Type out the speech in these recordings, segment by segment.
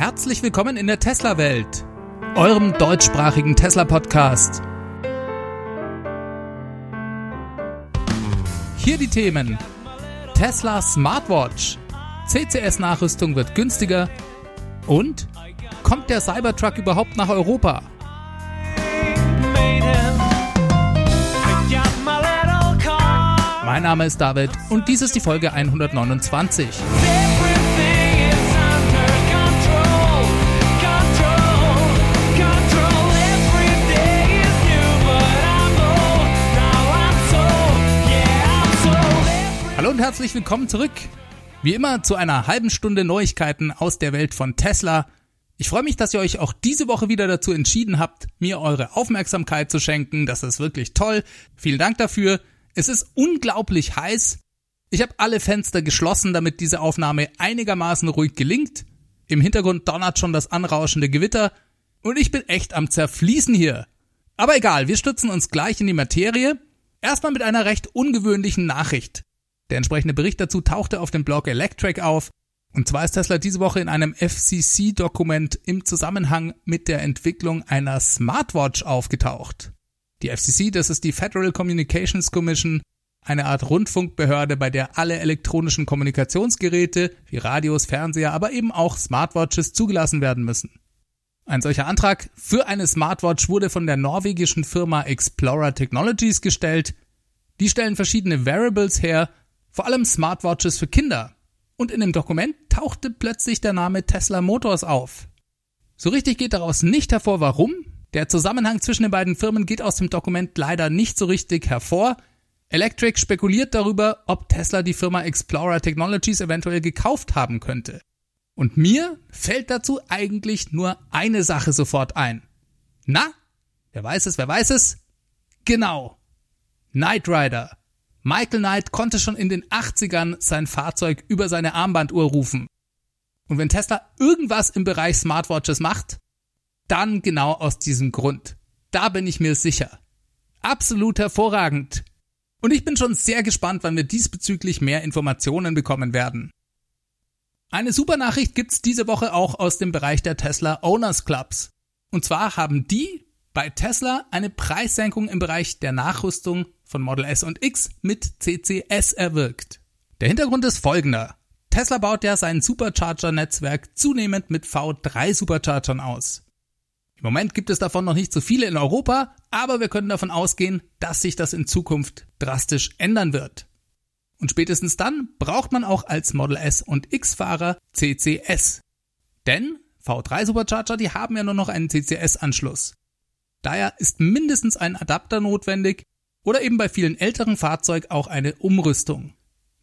Herzlich willkommen in der Tesla-Welt, eurem deutschsprachigen Tesla-Podcast. Hier die Themen: Tesla Smartwatch, CCS-Nachrüstung wird günstiger und kommt der Cybertruck überhaupt nach Europa? Mein Name ist David und dies ist die Folge 129. und herzlich willkommen zurück. Wie immer zu einer halben Stunde Neuigkeiten aus der Welt von Tesla. Ich freue mich, dass ihr euch auch diese Woche wieder dazu entschieden habt, mir eure Aufmerksamkeit zu schenken. Das ist wirklich toll. Vielen Dank dafür. Es ist unglaublich heiß. Ich habe alle Fenster geschlossen, damit diese Aufnahme einigermaßen ruhig gelingt. Im Hintergrund donnert schon das anrauschende Gewitter und ich bin echt am Zerfließen hier. Aber egal, wir stützen uns gleich in die Materie. Erstmal mit einer recht ungewöhnlichen Nachricht. Der entsprechende Bericht dazu tauchte auf dem Blog Electric auf. Und zwar ist Tesla diese Woche in einem FCC-Dokument im Zusammenhang mit der Entwicklung einer Smartwatch aufgetaucht. Die FCC, das ist die Federal Communications Commission, eine Art Rundfunkbehörde, bei der alle elektronischen Kommunikationsgeräte wie Radios, Fernseher, aber eben auch Smartwatches zugelassen werden müssen. Ein solcher Antrag für eine Smartwatch wurde von der norwegischen Firma Explorer Technologies gestellt. Die stellen verschiedene Variables her, vor allem Smartwatches für Kinder. Und in dem Dokument tauchte plötzlich der Name Tesla Motors auf. So richtig geht daraus nicht hervor, warum. Der Zusammenhang zwischen den beiden Firmen geht aus dem Dokument leider nicht so richtig hervor. Electric spekuliert darüber, ob Tesla die Firma Explorer Technologies eventuell gekauft haben könnte. Und mir fällt dazu eigentlich nur eine Sache sofort ein. Na? Wer weiß es, wer weiß es? Genau. Knight Rider. Michael Knight konnte schon in den 80ern sein Fahrzeug über seine Armbanduhr rufen. Und wenn Tesla irgendwas im Bereich Smartwatches macht, dann genau aus diesem Grund. Da bin ich mir sicher. Absolut hervorragend. Und ich bin schon sehr gespannt, wann wir diesbezüglich mehr Informationen bekommen werden. Eine super Nachricht gibt's diese Woche auch aus dem Bereich der Tesla Owners Clubs. Und zwar haben die bei Tesla eine Preissenkung im Bereich der Nachrüstung von Model S und X mit CCS erwirkt. Der Hintergrund ist folgender. Tesla baut ja sein Supercharger-Netzwerk zunehmend mit V3 Superchargern aus. Im Moment gibt es davon noch nicht so viele in Europa, aber wir können davon ausgehen, dass sich das in Zukunft drastisch ändern wird. Und spätestens dann braucht man auch als Model S und X-Fahrer CCS. Denn V3 Supercharger, die haben ja nur noch einen CCS-Anschluss. Daher ist mindestens ein Adapter notwendig oder eben bei vielen älteren Fahrzeugen auch eine Umrüstung.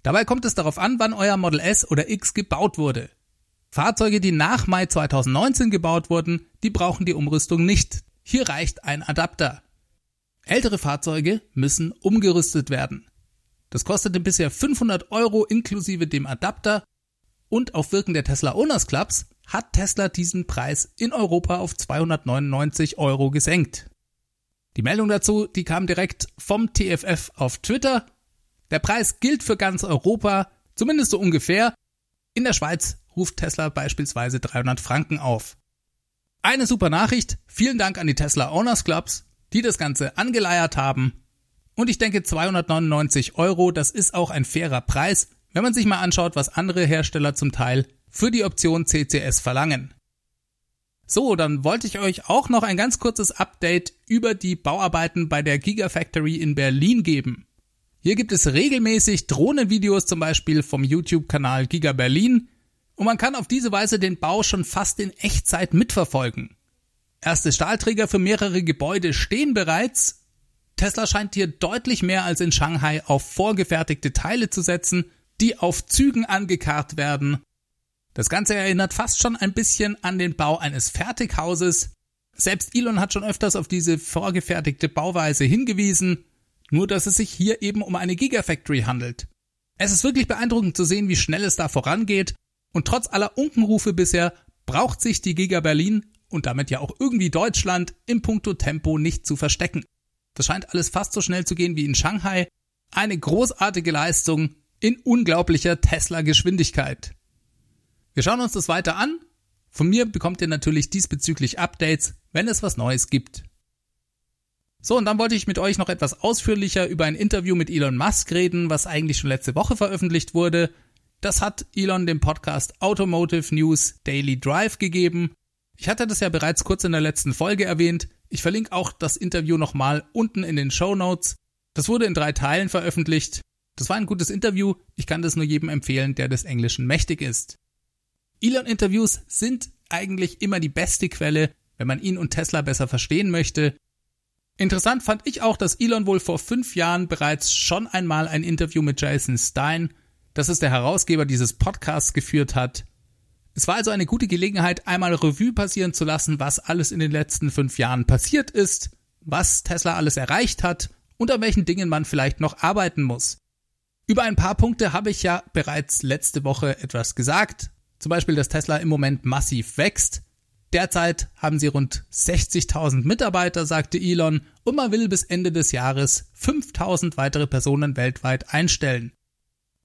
Dabei kommt es darauf an, wann euer Model S oder X gebaut wurde. Fahrzeuge, die nach Mai 2019 gebaut wurden, die brauchen die Umrüstung nicht. Hier reicht ein Adapter. Ältere Fahrzeuge müssen umgerüstet werden. Das kostete bisher 500 Euro inklusive dem Adapter und auf Wirken der Tesla Owners Clubs hat Tesla diesen Preis in Europa auf 299 Euro gesenkt. Die Meldung dazu, die kam direkt vom TFF auf Twitter. Der Preis gilt für ganz Europa, zumindest so ungefähr. In der Schweiz ruft Tesla beispielsweise 300 Franken auf. Eine super Nachricht. Vielen Dank an die Tesla Owners Clubs, die das Ganze angeleiert haben. Und ich denke 299 Euro, das ist auch ein fairer Preis, wenn man sich mal anschaut, was andere Hersteller zum Teil für die Option CCS verlangen. So, dann wollte ich euch auch noch ein ganz kurzes Update über die Bauarbeiten bei der Gigafactory in Berlin geben. Hier gibt es regelmäßig Drohnenvideos zum Beispiel vom YouTube-Kanal Giga Berlin und man kann auf diese Weise den Bau schon fast in Echtzeit mitverfolgen. Erste Stahlträger für mehrere Gebäude stehen bereits. Tesla scheint hier deutlich mehr als in Shanghai auf vorgefertigte Teile zu setzen, die auf Zügen angekarrt werden das Ganze erinnert fast schon ein bisschen an den Bau eines Fertighauses. Selbst Elon hat schon öfters auf diese vorgefertigte Bauweise hingewiesen, nur dass es sich hier eben um eine Gigafactory handelt. Es ist wirklich beeindruckend zu sehen, wie schnell es da vorangeht und trotz aller Unkenrufe bisher braucht sich die Giga Berlin und damit ja auch irgendwie Deutschland im Punkto Tempo nicht zu verstecken. Das scheint alles fast so schnell zu gehen wie in Shanghai. Eine großartige Leistung in unglaublicher Tesla-Geschwindigkeit. Wir schauen uns das weiter an Von mir bekommt ihr natürlich diesbezüglich Updates, wenn es was Neues gibt. So, und dann wollte ich mit euch noch etwas ausführlicher über ein Interview mit Elon Musk reden, was eigentlich schon letzte Woche veröffentlicht wurde. Das hat Elon dem Podcast Automotive News Daily Drive gegeben. Ich hatte das ja bereits kurz in der letzten Folge erwähnt. Ich verlinke auch das Interview nochmal unten in den Show Notes. Das wurde in drei Teilen veröffentlicht. Das war ein gutes Interview. Ich kann das nur jedem empfehlen, der des Englischen mächtig ist. Elon-Interviews sind eigentlich immer die beste Quelle, wenn man ihn und Tesla besser verstehen möchte. Interessant fand ich auch, dass Elon wohl vor fünf Jahren bereits schon einmal ein Interview mit Jason Stein, das ist der Herausgeber dieses Podcasts, geführt hat. Es war also eine gute Gelegenheit, einmal Revue passieren zu lassen, was alles in den letzten fünf Jahren passiert ist, was Tesla alles erreicht hat und an welchen Dingen man vielleicht noch arbeiten muss. Über ein paar Punkte habe ich ja bereits letzte Woche etwas gesagt. Zum Beispiel, dass Tesla im Moment massiv wächst. Derzeit haben sie rund 60.000 Mitarbeiter, sagte Elon, und man will bis Ende des Jahres 5.000 weitere Personen weltweit einstellen.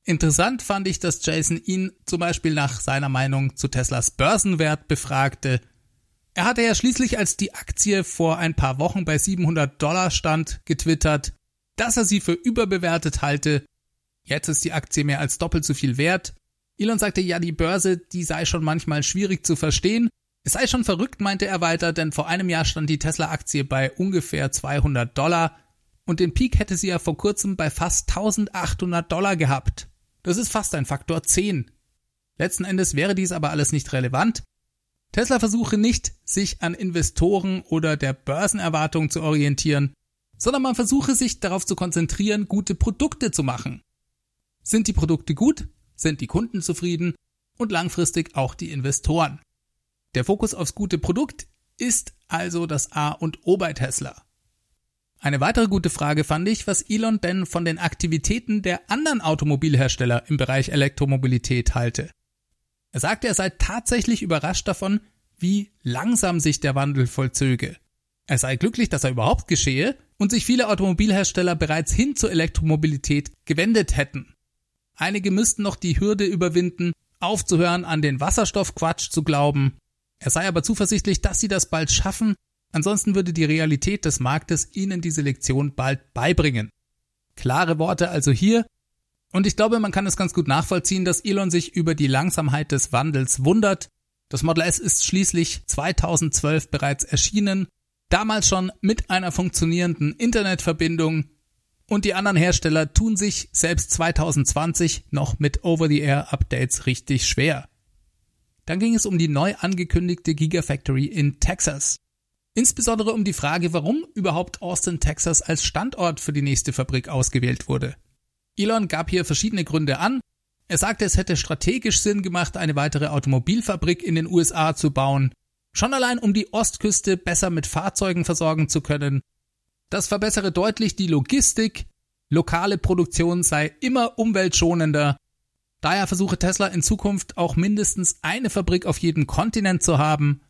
Interessant fand ich, dass Jason ihn zum Beispiel nach seiner Meinung zu Teslas Börsenwert befragte. Er hatte ja schließlich, als die Aktie vor ein paar Wochen bei 700 Dollar stand, getwittert, dass er sie für überbewertet halte. Jetzt ist die Aktie mehr als doppelt so viel wert. Elon sagte, ja, die Börse, die sei schon manchmal schwierig zu verstehen, es sei schon verrückt, meinte er weiter, denn vor einem Jahr stand die Tesla-Aktie bei ungefähr 200 Dollar und den Peak hätte sie ja vor kurzem bei fast 1800 Dollar gehabt. Das ist fast ein Faktor 10. Letzten Endes wäre dies aber alles nicht relevant. Tesla versuche nicht, sich an Investoren oder der Börsenerwartung zu orientieren, sondern man versuche sich darauf zu konzentrieren, gute Produkte zu machen. Sind die Produkte gut, sind die Kunden zufrieden und langfristig auch die Investoren. Der Fokus aufs gute Produkt ist also das A und O bei Tesla. Eine weitere gute Frage fand ich, was Elon denn von den Aktivitäten der anderen Automobilhersteller im Bereich Elektromobilität halte. Er sagte, er sei tatsächlich überrascht davon, wie langsam sich der Wandel vollzöge. Er sei glücklich, dass er überhaupt geschehe und sich viele Automobilhersteller bereits hin zur Elektromobilität gewendet hätten. Einige müssten noch die Hürde überwinden, aufzuhören, an den Wasserstoffquatsch zu glauben. Er sei aber zuversichtlich, dass sie das bald schaffen, ansonsten würde die Realität des Marktes ihnen diese Lektion bald beibringen. Klare Worte also hier, und ich glaube, man kann es ganz gut nachvollziehen, dass Elon sich über die Langsamkeit des Wandels wundert. Das Model S ist schließlich 2012 bereits erschienen, damals schon mit einer funktionierenden Internetverbindung, und die anderen Hersteller tun sich selbst 2020 noch mit Over-the-Air-Updates richtig schwer. Dann ging es um die neu angekündigte Gigafactory in Texas. Insbesondere um die Frage, warum überhaupt Austin, Texas als Standort für die nächste Fabrik ausgewählt wurde. Elon gab hier verschiedene Gründe an. Er sagte, es hätte strategisch Sinn gemacht, eine weitere Automobilfabrik in den USA zu bauen, schon allein um die Ostküste besser mit Fahrzeugen versorgen zu können. Das verbessere deutlich die Logistik, lokale Produktion sei immer umweltschonender Daher versuche Tesla in Zukunft auch mindestens eine Fabrik auf jedem Kontinent zu haben.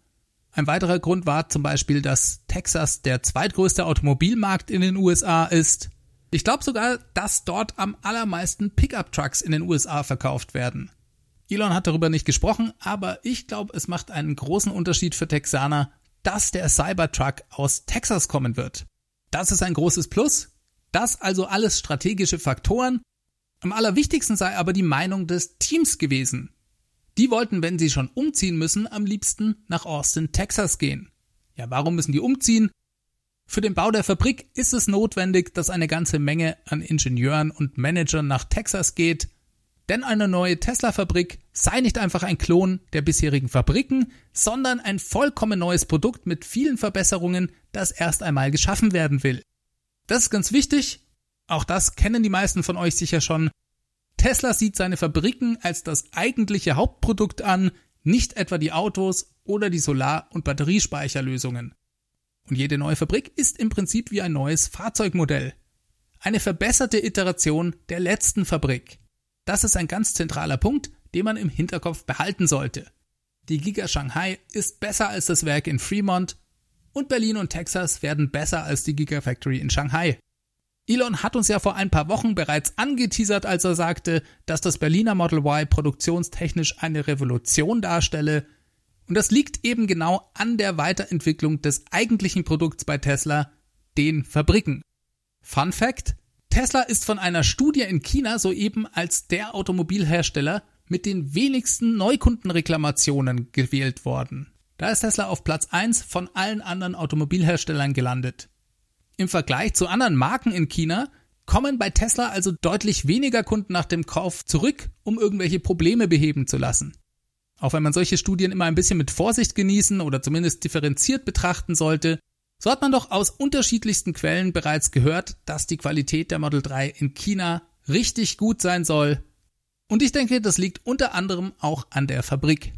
Ein weiterer Grund war zum Beispiel, dass Texas der zweitgrößte Automobilmarkt in den USA ist. Ich glaube sogar, dass dort am allermeisten Pickup-Trucks in den USA verkauft werden. Elon hat darüber nicht gesprochen, aber ich glaube, es macht einen großen Unterschied für Texaner, dass der Cybertruck aus Texas kommen wird. Das ist ein großes Plus. Das also alles strategische Faktoren, am allerwichtigsten sei aber die Meinung des Teams gewesen. Die wollten, wenn sie schon umziehen müssen, am liebsten nach Austin, Texas gehen. Ja, warum müssen die umziehen? Für den Bau der Fabrik ist es notwendig, dass eine ganze Menge an Ingenieuren und Managern nach Texas geht, denn eine neue Tesla-Fabrik sei nicht einfach ein Klon der bisherigen Fabriken, sondern ein vollkommen neues Produkt mit vielen Verbesserungen, das erst einmal geschaffen werden will. Das ist ganz wichtig, auch das kennen die meisten von euch sicher schon. Tesla sieht seine Fabriken als das eigentliche Hauptprodukt an, nicht etwa die Autos oder die Solar- und Batteriespeicherlösungen. Und jede neue Fabrik ist im Prinzip wie ein neues Fahrzeugmodell. Eine verbesserte Iteration der letzten Fabrik. Das ist ein ganz zentraler Punkt, den man im Hinterkopf behalten sollte. Die Giga Shanghai ist besser als das Werk in Fremont und Berlin und Texas werden besser als die Gigafactory in Shanghai. Elon hat uns ja vor ein paar Wochen bereits angeteasert, als er sagte, dass das Berliner Model Y produktionstechnisch eine Revolution darstelle. Und das liegt eben genau an der Weiterentwicklung des eigentlichen Produkts bei Tesla, den Fabriken. Fun Fact, Tesla ist von einer Studie in China soeben als der Automobilhersteller mit den wenigsten Neukundenreklamationen gewählt worden. Da ist Tesla auf Platz 1 von allen anderen Automobilherstellern gelandet. Im Vergleich zu anderen Marken in China kommen bei Tesla also deutlich weniger Kunden nach dem Kauf zurück, um irgendwelche Probleme beheben zu lassen. Auch wenn man solche Studien immer ein bisschen mit Vorsicht genießen oder zumindest differenziert betrachten sollte, so hat man doch aus unterschiedlichsten Quellen bereits gehört, dass die Qualität der Model 3 in China richtig gut sein soll. Und ich denke, das liegt unter anderem auch an der Fabrik.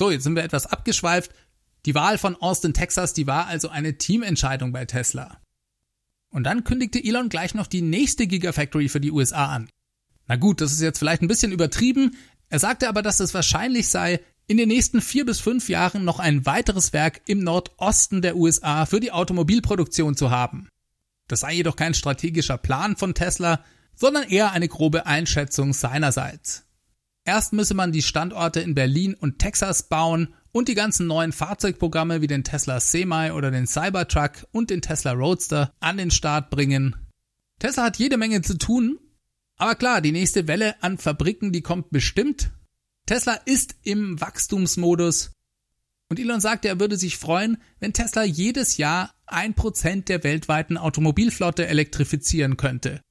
So, jetzt sind wir etwas abgeschweift. Die Wahl von Austin, Texas, die war also eine Teamentscheidung bei Tesla. Und dann kündigte Elon gleich noch die nächste Gigafactory für die USA an. Na gut, das ist jetzt vielleicht ein bisschen übertrieben. Er sagte aber, dass es wahrscheinlich sei, in den nächsten vier bis fünf Jahren noch ein weiteres Werk im Nordosten der USA für die Automobilproduktion zu haben. Das sei jedoch kein strategischer Plan von Tesla, sondern eher eine grobe Einschätzung seinerseits. Erst müsse man die Standorte in Berlin und Texas bauen und die ganzen neuen Fahrzeugprogramme wie den Tesla Semi oder den Cybertruck und den Tesla Roadster an den Start bringen. Tesla hat jede Menge zu tun, aber klar, die nächste Welle an Fabriken, die kommt bestimmt. Tesla ist im Wachstumsmodus und Elon sagte, er würde sich freuen, wenn Tesla jedes Jahr ein Prozent der weltweiten Automobilflotte elektrifizieren könnte.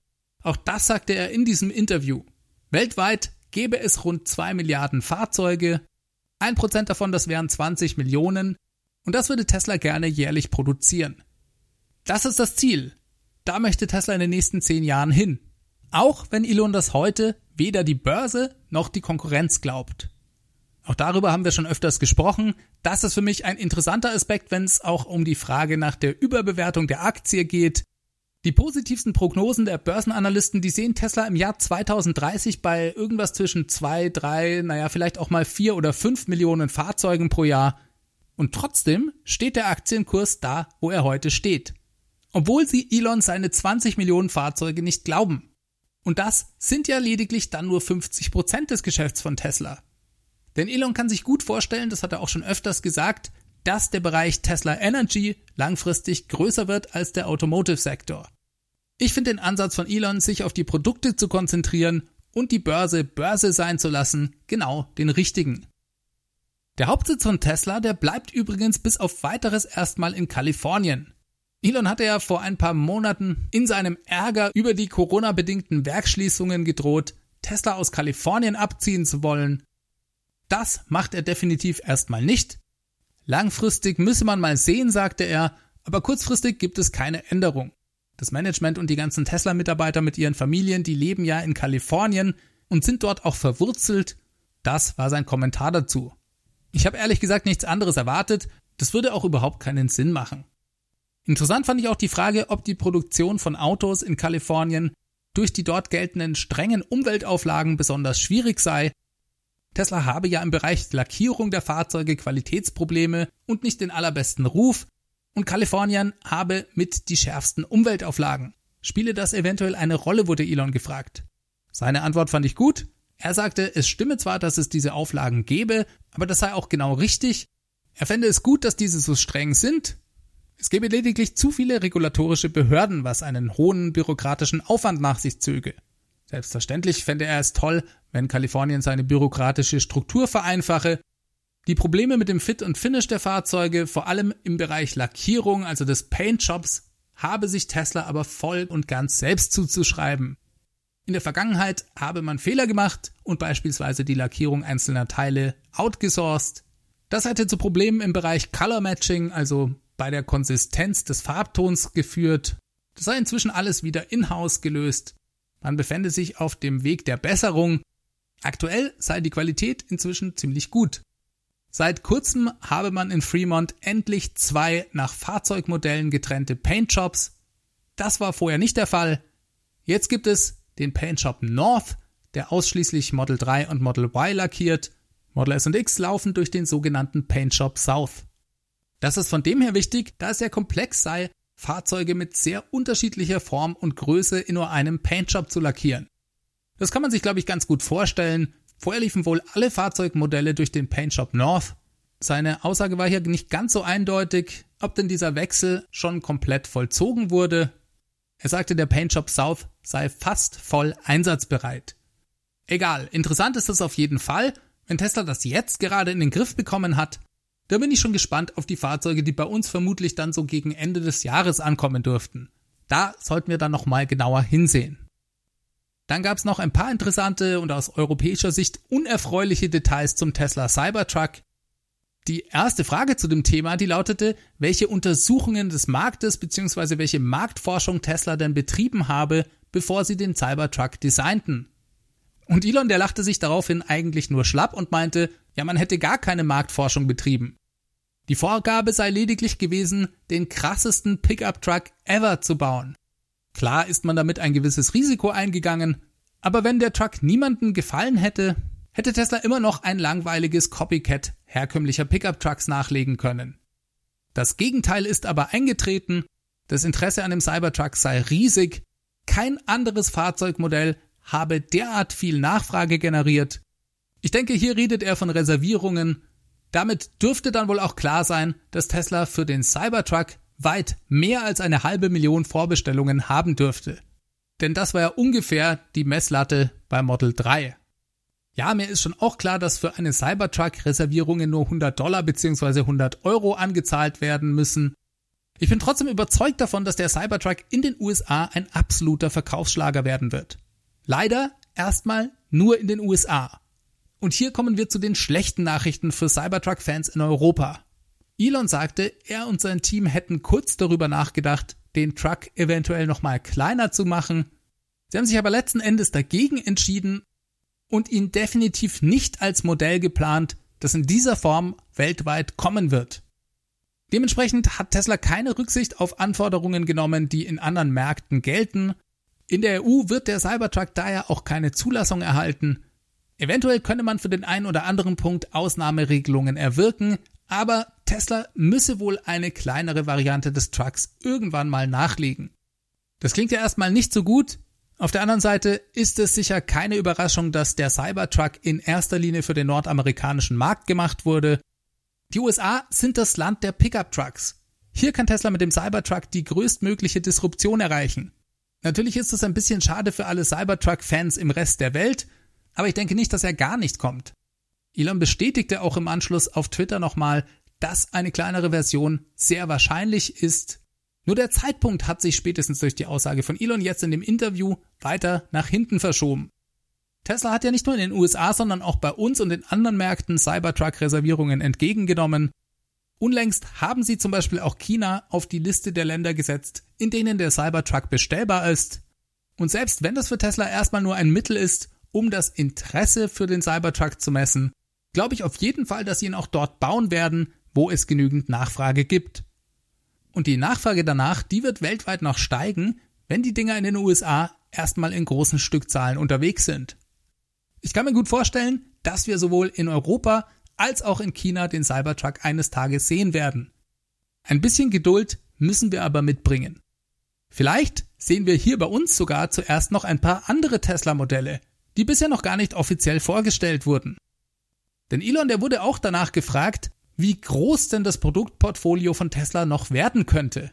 Auch das sagte er in diesem Interview. Weltweit gäbe es rund zwei Milliarden Fahrzeuge, ein Prozent davon, das wären 20 Millionen. Und das würde Tesla gerne jährlich produzieren. Das ist das Ziel. Da möchte Tesla in den nächsten zehn Jahren hin. Auch wenn Elon das heute weder die Börse noch die Konkurrenz glaubt. Auch darüber haben wir schon öfters gesprochen. Das ist für mich ein interessanter Aspekt, wenn es auch um die Frage nach der Überbewertung der Aktie geht. Die positivsten Prognosen der Börsenanalysten, die sehen Tesla im Jahr 2030 bei irgendwas zwischen zwei, drei, naja, vielleicht auch mal vier oder fünf Millionen Fahrzeugen pro Jahr. Und trotzdem steht der Aktienkurs da, wo er heute steht. Obwohl sie Elon seine 20 Millionen Fahrzeuge nicht glauben. Und das sind ja lediglich dann nur 50 Prozent des Geschäfts von Tesla. Denn Elon kann sich gut vorstellen, das hat er auch schon öfters gesagt, dass der Bereich Tesla Energy langfristig größer wird als der Automotive-Sektor. Ich finde den Ansatz von Elon, sich auf die Produkte zu konzentrieren und die Börse Börse sein zu lassen, genau den richtigen. Der Hauptsitz von Tesla, der bleibt übrigens bis auf weiteres erstmal in Kalifornien. Elon hatte ja vor ein paar Monaten in seinem Ärger über die Corona-bedingten Werkschließungen gedroht, Tesla aus Kalifornien abziehen zu wollen. Das macht er definitiv erstmal nicht, Langfristig müsse man mal sehen, sagte er, aber kurzfristig gibt es keine Änderung. Das Management und die ganzen Tesla-Mitarbeiter mit ihren Familien, die leben ja in Kalifornien und sind dort auch verwurzelt. Das war sein Kommentar dazu. Ich habe ehrlich gesagt nichts anderes erwartet, das würde auch überhaupt keinen Sinn machen. Interessant fand ich auch die Frage, ob die Produktion von Autos in Kalifornien durch die dort geltenden strengen Umweltauflagen besonders schwierig sei Tesla habe ja im Bereich Lackierung der Fahrzeuge Qualitätsprobleme und nicht den allerbesten Ruf und Kalifornien habe mit die schärfsten Umweltauflagen. Spiele das eventuell eine Rolle, wurde Elon gefragt. Seine Antwort fand ich gut. Er sagte, es stimme zwar, dass es diese Auflagen gebe, aber das sei auch genau richtig. Er fände es gut, dass diese so streng sind. Es gäbe lediglich zu viele regulatorische Behörden, was einen hohen bürokratischen Aufwand nach sich zöge. Selbstverständlich fände er es toll, wenn Kalifornien seine bürokratische Struktur vereinfache. Die Probleme mit dem Fit und Finish der Fahrzeuge, vor allem im Bereich Lackierung, also des Paintjobs, habe sich Tesla aber voll und ganz selbst zuzuschreiben. In der Vergangenheit habe man Fehler gemacht und beispielsweise die Lackierung einzelner Teile outgesourced. Das hätte zu Problemen im Bereich Color Matching, also bei der Konsistenz des Farbtons geführt. Das sei inzwischen alles wieder in-house gelöst. Man befände sich auf dem Weg der Besserung. Aktuell sei die Qualität inzwischen ziemlich gut. Seit kurzem habe man in Fremont endlich zwei nach Fahrzeugmodellen getrennte Paintshops. Das war vorher nicht der Fall. Jetzt gibt es den Paintshop North, der ausschließlich Model 3 und Model Y lackiert. Model S und X laufen durch den sogenannten Paintshop South. Das ist von dem her wichtig, da es sehr komplex sei, Fahrzeuge mit sehr unterschiedlicher Form und Größe in nur einem Paintjob zu lackieren. Das kann man sich, glaube ich, ganz gut vorstellen. Vorher liefen wohl alle Fahrzeugmodelle durch den Paintshop North. Seine Aussage war hier nicht ganz so eindeutig, ob denn dieser Wechsel schon komplett vollzogen wurde. Er sagte, der Paint Shop South sei fast voll einsatzbereit. Egal, interessant ist es auf jeden Fall. Wenn Tesla das jetzt gerade in den Griff bekommen hat, da bin ich schon gespannt auf die Fahrzeuge, die bei uns vermutlich dann so gegen Ende des Jahres ankommen dürften. Da sollten wir dann nochmal genauer hinsehen. Dann gab es noch ein paar interessante und aus europäischer Sicht unerfreuliche Details zum Tesla Cybertruck. Die erste Frage zu dem Thema, die lautete, welche Untersuchungen des Marktes bzw. welche Marktforschung Tesla denn betrieben habe, bevor sie den Cybertruck designten. Und Elon, der lachte sich daraufhin eigentlich nur schlapp und meinte, ja, man hätte gar keine Marktforschung betrieben. Die Vorgabe sei lediglich gewesen, den krassesten Pickup-Truck ever zu bauen. Klar ist man damit ein gewisses Risiko eingegangen, aber wenn der Truck niemanden gefallen hätte, hätte Tesla immer noch ein langweiliges Copycat herkömmlicher Pickup-Trucks nachlegen können. Das Gegenteil ist aber eingetreten, das Interesse an dem Cybertruck sei riesig, kein anderes Fahrzeugmodell habe derart viel Nachfrage generiert. Ich denke, hier redet er von Reservierungen. Damit dürfte dann wohl auch klar sein, dass Tesla für den Cybertruck weit mehr als eine halbe Million Vorbestellungen haben dürfte. Denn das war ja ungefähr die Messlatte bei Model 3. Ja, mir ist schon auch klar, dass für eine Cybertruck Reservierungen nur 100 Dollar bzw. 100 Euro angezahlt werden müssen. Ich bin trotzdem überzeugt davon, dass der Cybertruck in den USA ein absoluter Verkaufsschlager werden wird. Leider erstmal nur in den USA. Und hier kommen wir zu den schlechten Nachrichten für Cybertruck-Fans in Europa. Elon sagte, er und sein Team hätten kurz darüber nachgedacht, den Truck eventuell nochmal kleiner zu machen. Sie haben sich aber letzten Endes dagegen entschieden und ihn definitiv nicht als Modell geplant, das in dieser Form weltweit kommen wird. Dementsprechend hat Tesla keine Rücksicht auf Anforderungen genommen, die in anderen Märkten gelten. In der EU wird der Cybertruck daher auch keine Zulassung erhalten. Eventuell könne man für den einen oder anderen Punkt Ausnahmeregelungen erwirken, aber Tesla müsse wohl eine kleinere Variante des Trucks irgendwann mal nachlegen. Das klingt ja erstmal nicht so gut. Auf der anderen Seite ist es sicher keine Überraschung, dass der Cybertruck in erster Linie für den nordamerikanischen Markt gemacht wurde. Die USA sind das Land der Pickup-Trucks. Hier kann Tesla mit dem Cybertruck die größtmögliche Disruption erreichen. Natürlich ist es ein bisschen schade für alle Cybertruck-Fans im Rest der Welt, aber ich denke nicht, dass er gar nicht kommt. Elon bestätigte auch im Anschluss auf Twitter nochmal, dass eine kleinere Version sehr wahrscheinlich ist. Nur der Zeitpunkt hat sich spätestens durch die Aussage von Elon jetzt in dem Interview weiter nach hinten verschoben. Tesla hat ja nicht nur in den USA, sondern auch bei uns und in anderen Märkten Cybertruck-Reservierungen entgegengenommen. Unlängst haben sie zum Beispiel auch China auf die Liste der Länder gesetzt, in denen der Cybertruck bestellbar ist. Und selbst wenn das für Tesla erstmal nur ein Mittel ist, um das Interesse für den Cybertruck zu messen, glaube ich auf jeden Fall, dass sie ihn auch dort bauen werden, wo es genügend Nachfrage gibt. Und die Nachfrage danach, die wird weltweit noch steigen, wenn die Dinger in den USA erstmal in großen Stückzahlen unterwegs sind. Ich kann mir gut vorstellen, dass wir sowohl in Europa als auch in China den Cybertruck eines Tages sehen werden. Ein bisschen Geduld müssen wir aber mitbringen. Vielleicht sehen wir hier bei uns sogar zuerst noch ein paar andere Tesla-Modelle, die bisher noch gar nicht offiziell vorgestellt wurden. Denn Elon, der wurde auch danach gefragt, wie groß denn das Produktportfolio von Tesla noch werden könnte.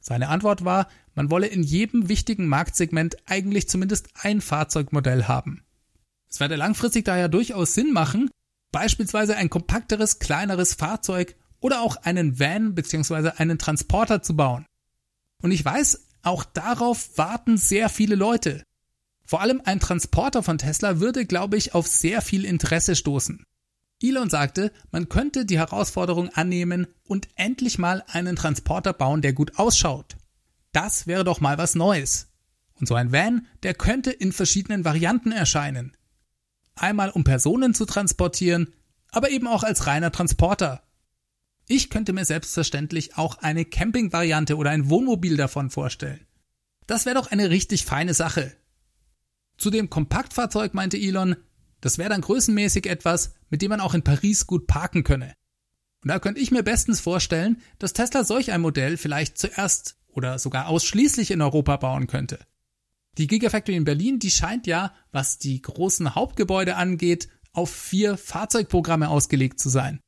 Seine Antwort war, man wolle in jedem wichtigen Marktsegment eigentlich zumindest ein Fahrzeugmodell haben. Es werde langfristig daher durchaus Sinn machen, beispielsweise ein kompakteres, kleineres Fahrzeug oder auch einen Van bzw. einen Transporter zu bauen. Und ich weiß, auch darauf warten sehr viele Leute. Vor allem ein Transporter von Tesla würde, glaube ich, auf sehr viel Interesse stoßen. Elon sagte, man könnte die Herausforderung annehmen und endlich mal einen Transporter bauen, der gut ausschaut. Das wäre doch mal was Neues. Und so ein Van, der könnte in verschiedenen Varianten erscheinen. Einmal um Personen zu transportieren, aber eben auch als reiner Transporter. Ich könnte mir selbstverständlich auch eine Camping-Variante oder ein Wohnmobil davon vorstellen. Das wäre doch eine richtig feine Sache. Zu dem Kompaktfahrzeug meinte Elon, das wäre dann größenmäßig etwas, mit dem man auch in Paris gut parken könne. Und da könnte ich mir bestens vorstellen, dass Tesla solch ein Modell vielleicht zuerst oder sogar ausschließlich in Europa bauen könnte. Die Gigafactory in Berlin, die scheint ja, was die großen Hauptgebäude angeht, auf vier Fahrzeugprogramme ausgelegt zu sein.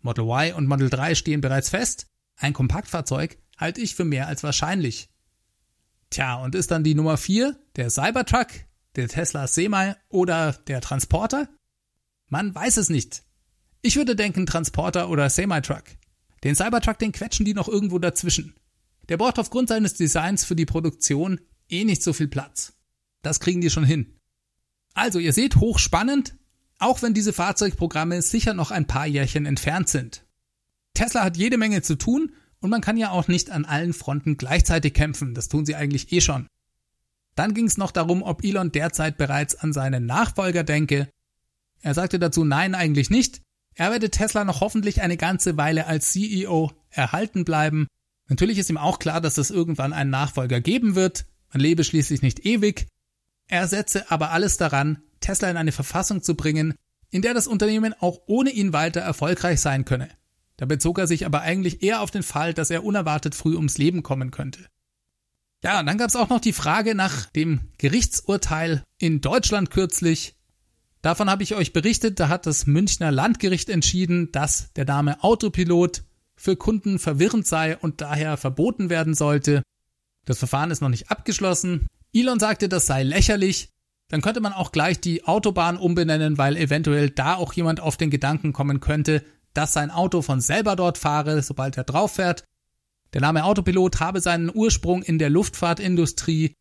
Model Y und Model 3 stehen bereits fest. Ein Kompaktfahrzeug halte ich für mehr als wahrscheinlich. Tja, und ist dann die Nummer 4 der Cybertruck, der Tesla Semi oder der Transporter? Man weiß es nicht. Ich würde denken Transporter oder Semi-Truck. Den Cybertruck, den quetschen die noch irgendwo dazwischen. Der braucht aufgrund seines Designs für die Produktion eh nicht so viel Platz. Das kriegen die schon hin. Also, ihr seht, hochspannend, auch wenn diese Fahrzeugprogramme sicher noch ein paar Jährchen entfernt sind. Tesla hat jede Menge zu tun und man kann ja auch nicht an allen Fronten gleichzeitig kämpfen, das tun sie eigentlich eh schon. Dann ging es noch darum, ob Elon derzeit bereits an seinen Nachfolger denke. Er sagte dazu nein eigentlich nicht. Er werde Tesla noch hoffentlich eine ganze Weile als CEO erhalten bleiben. Natürlich ist ihm auch klar, dass es irgendwann einen Nachfolger geben wird. Man lebe schließlich nicht ewig. Er setze aber alles daran, Tesla in eine Verfassung zu bringen, in der das Unternehmen auch ohne ihn weiter erfolgreich sein könne. Da bezog er sich aber eigentlich eher auf den Fall, dass er unerwartet früh ums Leben kommen könnte. Ja, und dann gab es auch noch die Frage nach dem Gerichtsurteil in Deutschland kürzlich. Davon habe ich euch berichtet, da hat das Münchner Landgericht entschieden, dass der Name Autopilot für Kunden verwirrend sei und daher verboten werden sollte. Das Verfahren ist noch nicht abgeschlossen. Elon sagte, das sei lächerlich. Dann könnte man auch gleich die Autobahn umbenennen, weil eventuell da auch jemand auf den Gedanken kommen könnte, dass sein Auto von selber dort fahre, sobald er drauf fährt. Der Name Autopilot habe seinen Ursprung in der Luftfahrtindustrie.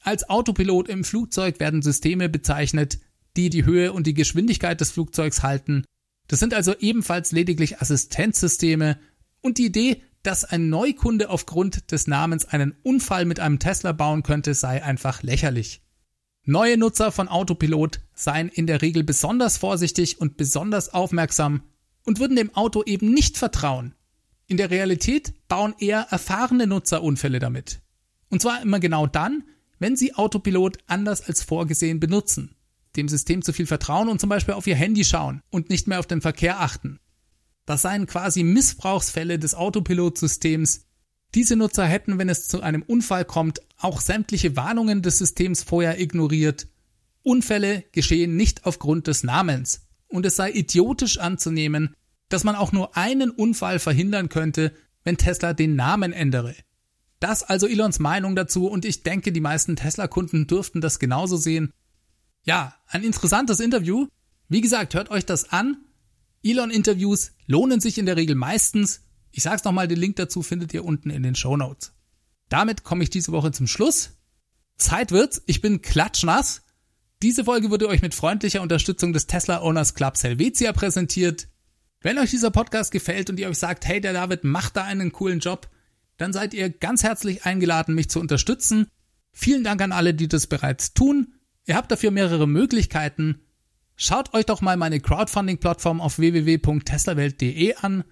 Als Autopilot im Flugzeug werden Systeme bezeichnet, die die Höhe und die Geschwindigkeit des Flugzeugs halten. Das sind also ebenfalls lediglich Assistenzsysteme und die Idee, dass ein Neukunde aufgrund des Namens einen Unfall mit einem Tesla bauen könnte, sei einfach lächerlich. Neue Nutzer von Autopilot seien in der Regel besonders vorsichtig und besonders aufmerksam und würden dem Auto eben nicht vertrauen. In der Realität bauen eher erfahrene Nutzer Unfälle damit. Und zwar immer genau dann, wenn sie Autopilot anders als vorgesehen benutzen, dem System zu viel vertrauen und zum Beispiel auf ihr Handy schauen und nicht mehr auf den Verkehr achten. Das seien quasi Missbrauchsfälle des Autopilot-Systems. Diese Nutzer hätten, wenn es zu einem Unfall kommt, auch sämtliche Warnungen des Systems vorher ignoriert. Unfälle geschehen nicht aufgrund des Namens. Und es sei idiotisch anzunehmen, dass man auch nur einen Unfall verhindern könnte, wenn Tesla den Namen ändere. Das also Elons Meinung dazu und ich denke, die meisten Tesla-Kunden dürften das genauso sehen. Ja, ein interessantes Interview. Wie gesagt, hört euch das an. Elon-Interviews lohnen sich in der Regel meistens. Ich sag's nochmal, den Link dazu findet ihr unten in den Show Notes. Damit komme ich diese Woche zum Schluss. Zeit wird's, ich bin klatschnass. Diese Folge wurde euch mit freundlicher Unterstützung des Tesla Owners Club Helvetia präsentiert. Wenn euch dieser Podcast gefällt und ihr euch sagt, hey, der David macht da einen coolen Job, dann seid ihr ganz herzlich eingeladen, mich zu unterstützen. Vielen Dank an alle, die das bereits tun. Ihr habt dafür mehrere Möglichkeiten. Schaut euch doch mal meine Crowdfunding-Plattform auf www.teslawelt.de an.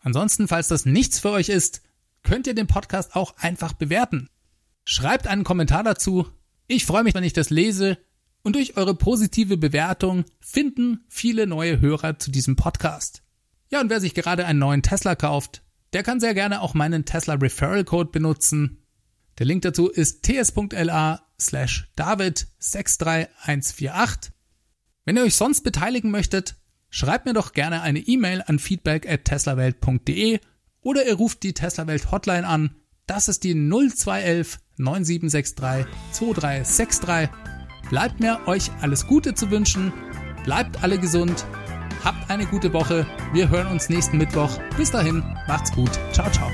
Ansonsten, falls das nichts für euch ist, könnt ihr den Podcast auch einfach bewerten. Schreibt einen Kommentar dazu. Ich freue mich, wenn ich das lese. Und durch eure positive Bewertung finden viele neue Hörer zu diesem Podcast. Ja, und wer sich gerade einen neuen Tesla kauft, der kann sehr gerne auch meinen Tesla Referral Code benutzen. Der Link dazu ist ts.la slash david 63148. Wenn ihr euch sonst beteiligen möchtet, schreibt mir doch gerne eine E-Mail an feedback at teslawelt.de oder ihr ruft die Tesla Welt Hotline an. Das ist die 0211 9763 2363. Bleibt mir euch alles Gute zu wünschen. Bleibt alle gesund. Habt eine gute Woche. Wir hören uns nächsten Mittwoch. Bis dahin, macht's gut. Ciao, ciao.